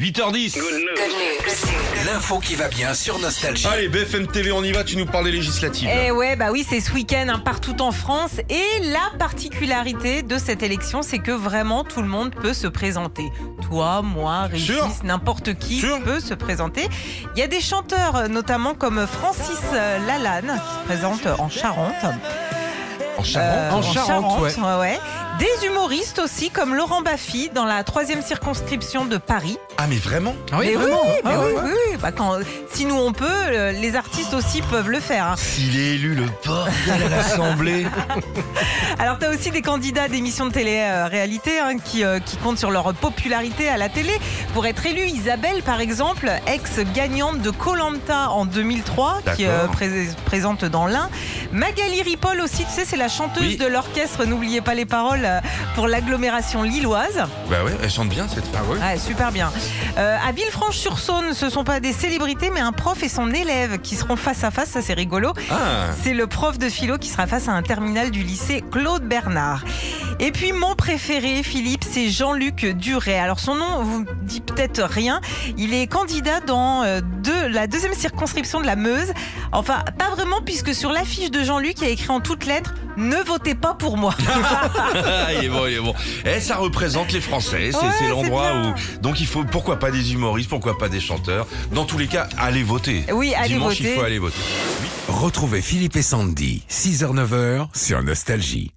8h10. Good news. L'info qui va bien sur Nostalgie. Allez, BFM TV, on y va, tu nous parles des législatives. Eh ouais, bah oui, c'est ce week-end hein, partout en France. Et la particularité de cette élection, c'est que vraiment tout le monde peut se présenter. Toi, moi, Régis, n'importe qui Sûr. peut se présenter. Il y a des chanteurs, euh, notamment comme Francis euh, Lalanne, qui se présente en Charente. En Charente Euh, En Charente, ouais. ouais, ouais. Des humoristes aussi, comme Laurent Baffy, dans la troisième circonscription de Paris. Ah, mais vraiment? Ah oui, Mais vraiment oui, Ah mais ouais. oui, oui, oui. Bah, quand, si nous on peut, euh, les artistes aussi peuvent le faire. hein. S'il est élu, le bordel à l'Assemblée. Alors, tu as aussi des candidats d'émissions de télé-réalité hein, qui, euh, qui comptent sur leur popularité à la télé. Pour être élue, Isabelle, par exemple, ex-gagnante de Colanta en 2003, qui euh, pré- présente dans l'Ain. Magali Ripoll aussi, tu sais, c'est la chanteuse Oui. de l'orchestre N'oubliez pas les paroles euh, pour l'agglomération lilloise. bah ouais, elle chante bien cette femme. Ouais, super bien. Euh, à Villefranche-sur-Saône, ce sont pas des célébrités, mais un prof et son élève qui seront face à face. Ça, c'est rigolo. Ah, C'est le prof de philo qui sera face à un terminal du lycée Claude Bernard. Et puis mon préféré, Philippe, c'est Jean-Luc Duret. Alors son nom vous dit peut-être rien. Il est candidat dans euh, deux- la deuxième circonscription de la Meuse. Enfin, pas vraiment, puisque sur l'affiche de Jean-Luc, il y a écrit en toutes lettres Ne votez pas pour moi. Ah, il est bon, il est bon. Eh, ça représente les Français. C'est Ouais, l'endroit où. Donc il faut, pourquoi pas des humoristes, pourquoi pas des chanteurs? Dans tous les cas, allez voter. Oui, allez Dimanche, il faut aller voter. Retrouvez Philippe et Sandy, 6h-9h sur Nostalgie.